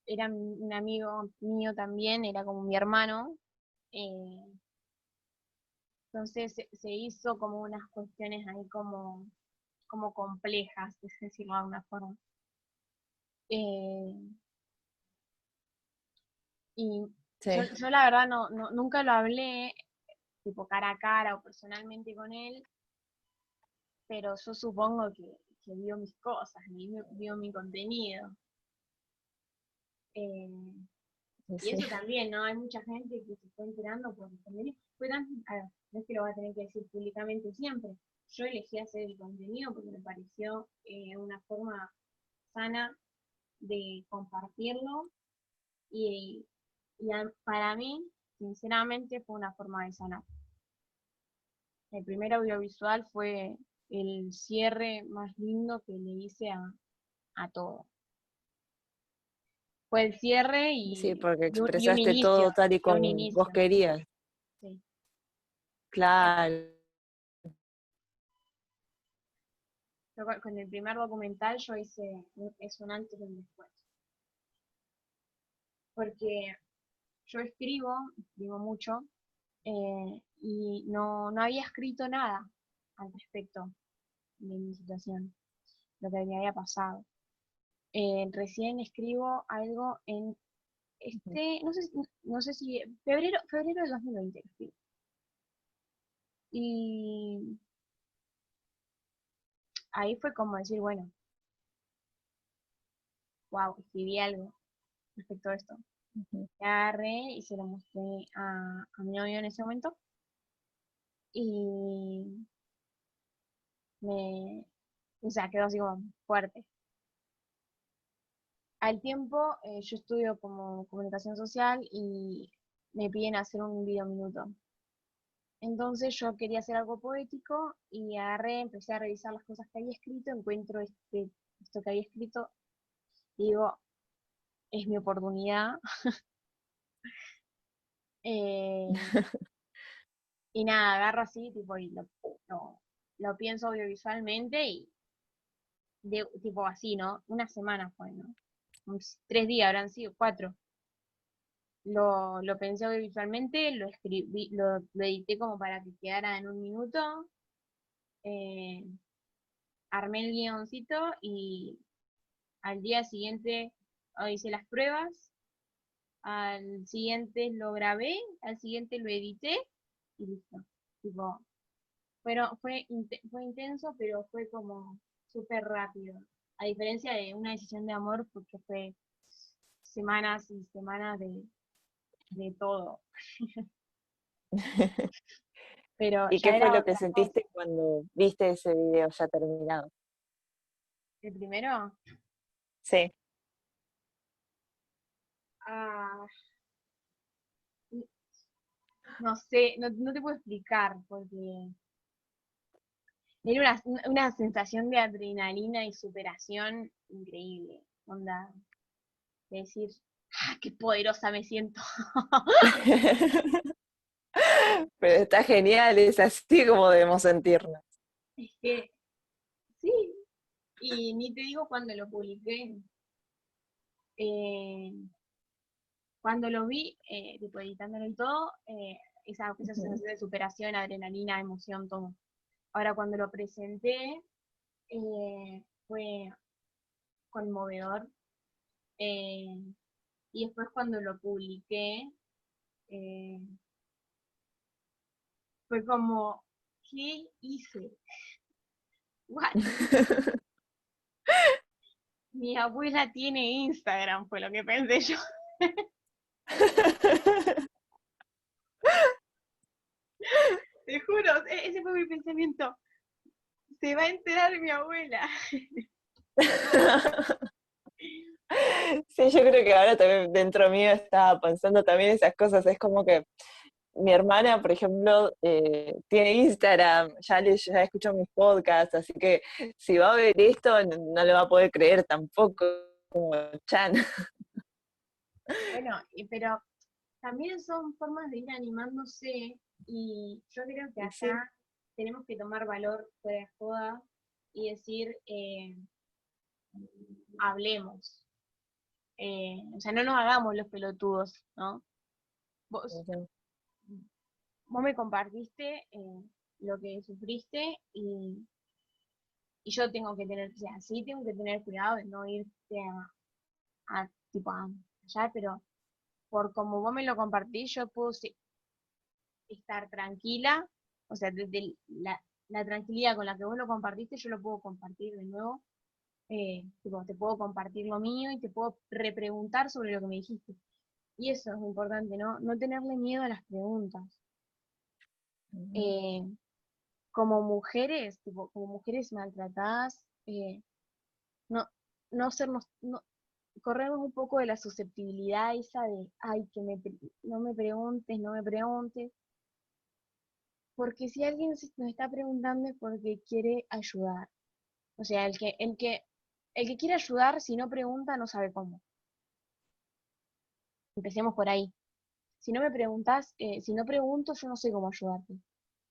era un amigo mío también, era como mi hermano. Eh, entonces se, hizo como unas cuestiones ahí como, como complejas, <laughs> es decirlo de alguna forma. Eh, y yo, la verdad no, nunca lo hablé tipo cara a cara o personalmente con él, pero yo supongo que, vio mis cosas, vio, mi contenido. Eh, y eso también, ¿no? Hay mucha gente que se está enterando por contenido. no es que lo va a tener que decir públicamente siempre. Yo elegí hacer el contenido porque me pareció eh, una forma sana de compartirlo y, para mí, sinceramente, fue una forma de sanar. El primer audiovisual fue el cierre más lindo que le hice a, a todo. Fue el cierre y... Sí, porque expresaste todo tal y como vos querías. Claro. con el primer documental yo hice es un antes y un después. Porque yo escribo, escribo mucho, eh, y no, no había escrito nada al respecto de mi situación, lo que me había pasado. Eh, recién escribo algo en este, no sé, no sé si, febrero, febrero del 2020 Y ahí fue como decir, bueno, wow, escribí algo respecto a esto. agarré y se lo mostré a, mi novio en ese momento. Y me, o sea, quedó así como fuerte. Al tiempo, eh, yo estudio como comunicación social y me piden hacer un video minuto. Entonces yo quería hacer algo poético y agarré, empecé a revisar las cosas que había escrito, encuentro este, esto que había escrito y digo, es mi oportunidad. <laughs> Eh, <laughs> y nada, agarro así, tipo, y lo, lo, pienso audiovisualmente y de, tipo así, ¿no? Una semana fue, ¿no? tres días habrán sido, cuatro lo, lo pensé audiovisualmente, lo escribí, lo, edité como para que quedara en un minuto, eh, armé el guioncito y al día siguiente hice las pruebas, al siguiente lo grabé, al siguiente lo edité y listo. Tipo, pero fue, fue intenso, pero fue como súper rápido. A diferencia de una decisión de amor, porque fue semanas y semanas de, de todo. <laughs> Pero ¿Y qué fue lo que sentiste cuando viste ese video ya terminado? ¿El primero? Sí. Ah, no sé, no, te puedo explicar porque era una, una, sensación de adrenalina y superación increíble. Onda, de decir, ¡Ah, qué poderosa me siento! <laughs> Pero está genial, es así como debemos sentirnos. Es que, sí, y ni te digo cuando lo publiqué. Eh, cuando lo vi, eh, tipo editándolo y todo, eh, esa, sensación de superación, adrenalina, emoción, todo. Ahora cuando lo presenté, fue conmovedor. Y después cuando lo publiqué, eh, fue como, ¿qué hice? <laughs> What? <laughs> Mi abuela tiene Instagram, fue lo que pensé yo. <laughs> Te juro, e-, ese fue mi pensamiento. Se va a enterar mi abuela. Sí, yo creo que ahora también dentro mío estaba pensando también esas cosas. Es como que mi hermana, por ejemplo, eh, tiene Instagram, ya, le, ya escuchó mis podcasts, así que si va a ver esto no, le va a poder creer tampoco, como Chan. Bueno, pero también son formas de ir animándose y yo creo que acá tenemos que tomar valor fuera de joda y decir, eh, hablemos, eh, o sea, no nos hagamos los pelotudos, ¿no? Vos, me compartiste eh, lo que sufriste y, y, yo tengo que tener, o sea, sí tengo que tener cuidado de no irte a, tipo, a allá, pero por como vos me lo compartís, yo puedo estar tranquila, o sea, desde la, tranquilidad con la que vos lo compartiste, yo lo puedo compartir de nuevo. Eh, tipo, te puedo compartir lo mío y te puedo repreguntar sobre lo que me dijiste. Y eso es importante, ¿no? No tenerle miedo a las preguntas. Eh, como mujeres, tipo, como mujeres maltratadas, eh, no, no sernos, no, corremos un poco de la susceptibilidad esa de, ay, que me, no me preguntes, no me preguntes. Porque si alguien nos está preguntando es porque quiere ayudar. O sea, el que, el que, el que quiere ayudar, si no pregunta, no sabe cómo. Empecemos por ahí. Si no me preguntas, eh, si no pregunto, yo no sé cómo ayudarte.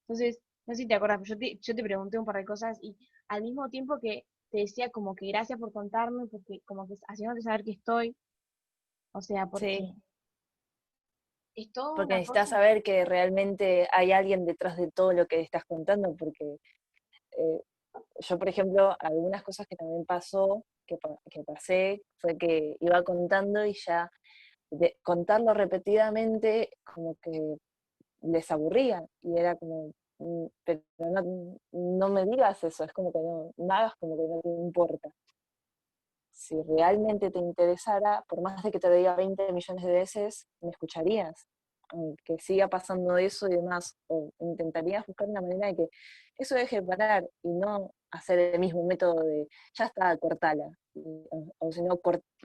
Entonces, no sé si te acuerdas, yo te, yo te pregunté un par de cosas y al mismo tiempo que te decía como que gracias por contarme, porque como que haciéndote saber que estoy, o sea, porque... Es porque necesitas saber que realmente hay alguien detrás de todo lo que estás contando, porque eh, yo, por ejemplo, algunas cosas que también pasó, que, que pasé, fue que iba contando y ya de contarlo repetidamente como que les aburría y era como, mm, pero no, me digas eso, es como que no, no hagas como que no te importa. Si realmente te interesara, por más de que te lo diga 20 millones de veces, me escucharías, aunque siga pasando eso y demás, o intentarías buscar una manera de que eso deje de parar y no hacer el mismo método de, ya está, cortala, o, si no,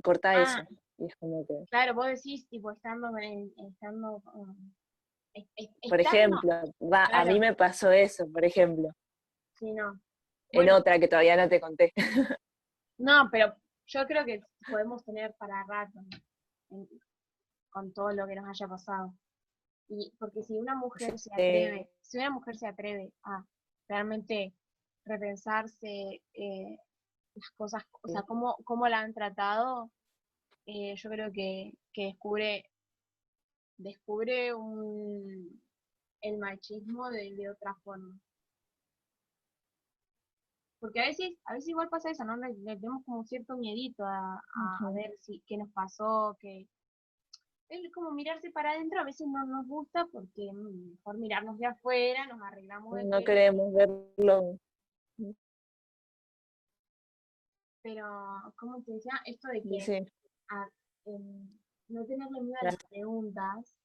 corta ah, eso. Y es como que... Claro, vos decís, tipo, estando, estando um, por ejemplo, va, a mí me pasó eso, por ejemplo. Sí, no. en otra que todavía no te conté. <laughs> no, pero yo creo que podemos tener para rato con todo lo que nos haya pasado. Y porque si una mujer se atreve, si una mujer se atreve a realmente repensarse eh, las cosas, o sea, cómo, cómo la han tratado, eh, yo creo que, que descubre descubre un, el machismo de, otra forma. Porque a veces, a veces igual pasa eso, ¿no? Le, tenemos como cierto miedito a, ver si qué nos pasó, que es como mirarse para adentro, a veces no nos gusta porque mm, mejor mirarnos de afuera, nos arreglamos de No queremos verlo. Pero, como te decía, esto de que no tenerle miedo a las preguntas,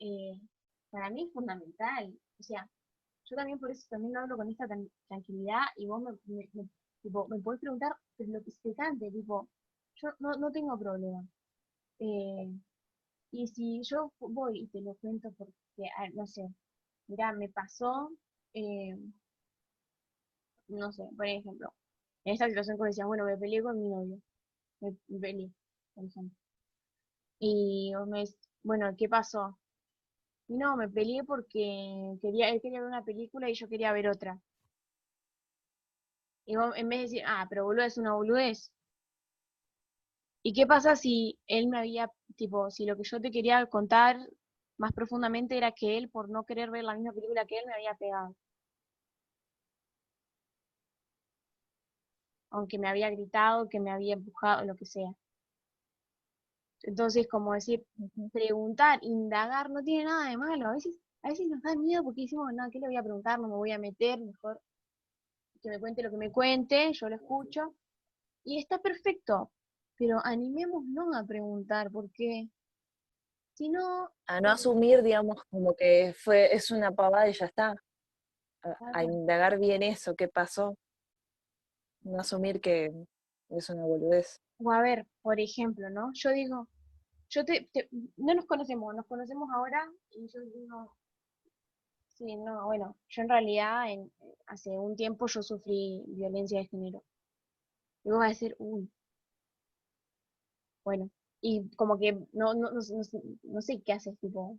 eh, para mí es fundamental. O sea, yo también por eso también hablo con esta tranquilidad y vos me, me, tipo, me podés preguntar lo que se cante, tipo, yo no, no tengo problema. Eh, y si yo voy y te lo cuento porque, ah, no sé, mira, me pasó, eh, no sé, por ejemplo, en esta situación que decía, bueno, me peleé con mi novio, me, peleé, por ejemplo. Y vos me bueno, ¿qué pasó? no, me peleé porque quería, él quería ver una película y yo quería ver otra. Y vos, en vez de decir, ah, pero boludo es una boludez. ¿Y qué pasa si él me había, tipo, si lo que yo te quería contar más profundamente era que él, por no querer ver la misma película que él, me había pegado? Aunque me había gritado, que me había empujado, lo que sea. Entonces, como decir, preguntar, indagar, no tiene nada de malo. A veces, a veces nos da miedo porque decimos, no, ¿qué le voy a preguntar? No me voy a meter, mejor que me cuente lo que me cuente, yo lo escucho. Y está perfecto, pero animémonos a preguntar, porque si no... A no asumir, digamos, como que fue, es una pavada y ya está. A, indagar bien eso, qué pasó. No asumir que es una boludez. O a ver, por ejemplo, ¿no? Yo digo, yo te, no nos conocemos, nos conocemos ahora y yo digo, sí, no, bueno, yo en realidad en, hace un tiempo yo sufrí violencia de género. Y vos vas a decir, uy, bueno, y como que no, no, no, no, sé qué haces, tipo.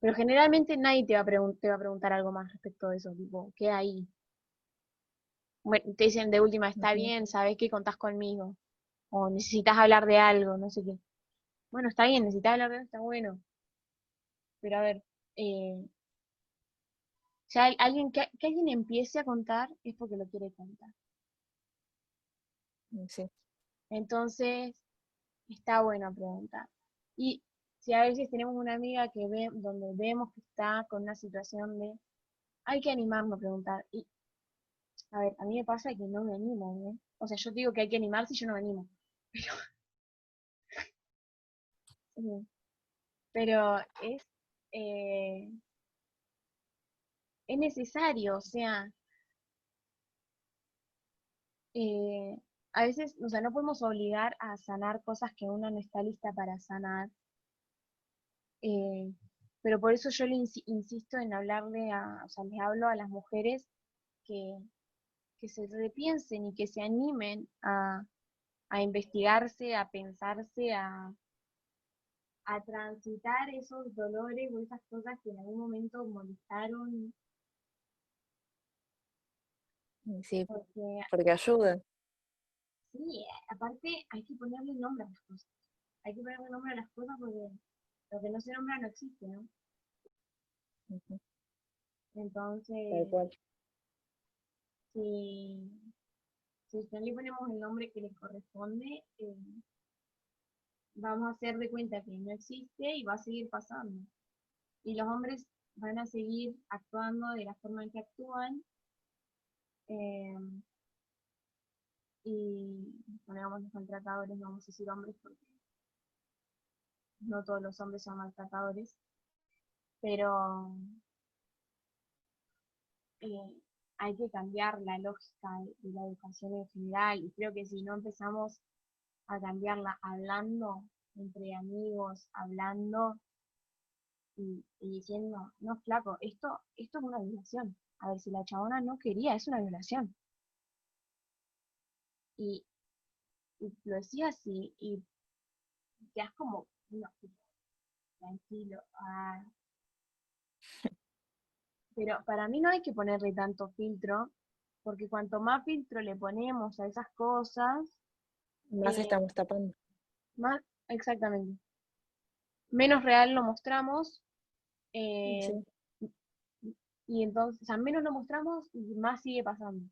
Pero generalmente nadie te va, a te va a preguntar algo más respecto de eso, tipo, ¿qué hay? Bueno, te dicen de última, está bien, sabes que contás conmigo o necesitas hablar de algo, no sé qué. Bueno, está bien, necesitas hablar de algo, está bueno. Pero a ver, eh, si alguien, que, alguien empiece a contar es porque lo quiere contar. Mm, sí. Entonces, está bueno preguntar. Y si a veces tenemos una amiga que ve, donde vemos que está con una situación de, hay que animarnos a preguntar. Y, a ver, a mí me pasa que no me animo, ¿eh? O sea, yo digo que hay que animarse y yo no me animo. Pero, <laughs> pero es, eh, es necesario, o sea, eh, a veces, o sea, no podemos obligar a sanar cosas que uno no está lista para sanar. Eh, pero por eso yo le insisto en hablarle a, o sea, les hablo a las mujeres que, que se repiensen y que se animen a, a investigarse, a pensarse, a, a transitar esos dolores o esas cosas que en algún momento molestaron. Sí, porque, porque ayuda. Sí, aparte hay que ponerle nombre a las cosas. Hay que ponerle nombre a las cosas porque lo que no se nombra no existe, ¿no? Entonces, Si, si no le ponemos el nombre que le corresponde, eh, vamos a hacer de cuenta que no existe y va a seguir pasando. Y los hombres van a seguir actuando de la forma en que actúan. Eh, y ponemos los maltratadores, vamos a decir hombres porque no todos los hombres son maltratadores, pero eh, hay que cambiar la lógica de, la educación en general y creo que si no empezamos a cambiarla hablando entre amigos, hablando y, diciendo, no, flaco, esto, esto es una violación. A ver, si la chabona no quería, es una violación. Y, lo decía así, y quedas como, no, tranquilo. Ah. <laughs> Pero para mí no hay que ponerle tanto filtro, porque cuanto más filtro le ponemos a esas cosas, más eh, estamos tapando. Más, exactamente. Menos real lo mostramos. Eh, y entonces, o sea, menos lo mostramos y más sigue pasando.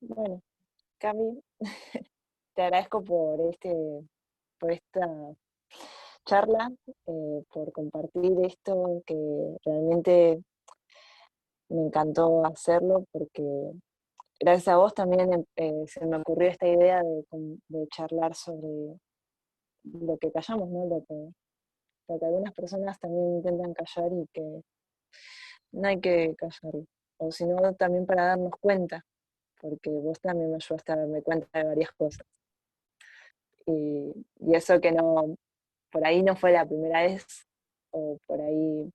Bueno, Cami, <laughs> te agradezco por este, por esta charla, eh, por compartir esto que realmente me encantó hacerlo porque gracias a vos también eh, se me ocurrió esta idea de, charlar sobre lo que callamos, ¿no? Lo que, lo que algunas personas también intentan callar y que no hay que callar o sino también para darnos cuenta, porque vos también me ayudaste a darme cuenta de varias cosas. Y, eso que no, por ahí no fue la primera vez, o por ahí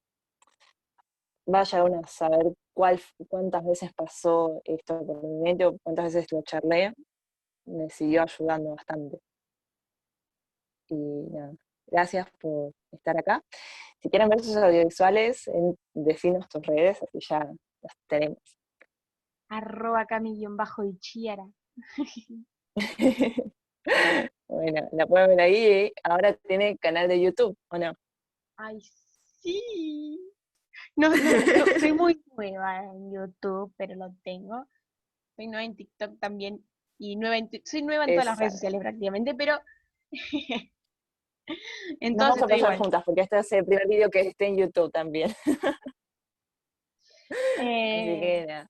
vaya uno a saber cuál, cuántas veces pasó esto por mi mente o cuántas veces lo charlé, me siguió ayudando bastante. Y nada, gracias por estar acá. Si quieren ver sus audiovisuales, en, decinos tus redes, así ya tenemos. Arroba bajo y chiara. bueno, la pueden ver ahí. Ahora tiene canal de YouTube, ¿o no? Ay, sí. No, soy muy nueva en YouTube, pero lo tengo. Soy nueva en TikTok también. Y nueva soy nueva en todas las redes sociales prácticamente, pero. <laughs> Entonces, vamos a pasar juntas, porque este es el primer vídeo que esté en YouTube también. <laughs> Eh,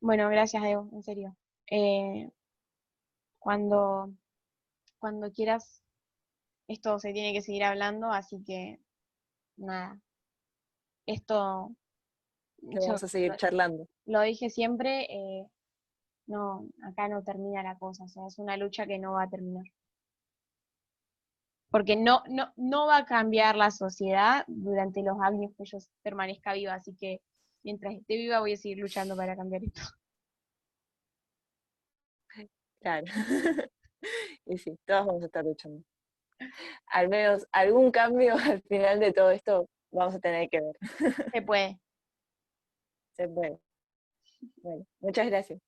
bueno, gracias, Evo, en serio. Eh, cuando, cuando quieras, esto se tiene que seguir hablando, así que nada. Esto. vamos a seguir charlando. Lo dije siempre, eh, no, acá no termina la cosa, o sea, es una lucha que no va a terminar porque no, no, no va a cambiar la sociedad durante los años que yo permanezca viva, así que mientras esté viva voy a seguir luchando para cambiar esto. Claro. <laughs> y sí, todos vamos a estar luchando. Al menos algún cambio <laughs> al final de todo esto vamos a tener que ver. <laughs> Se puede. Se puede. Bueno, muchas gracias.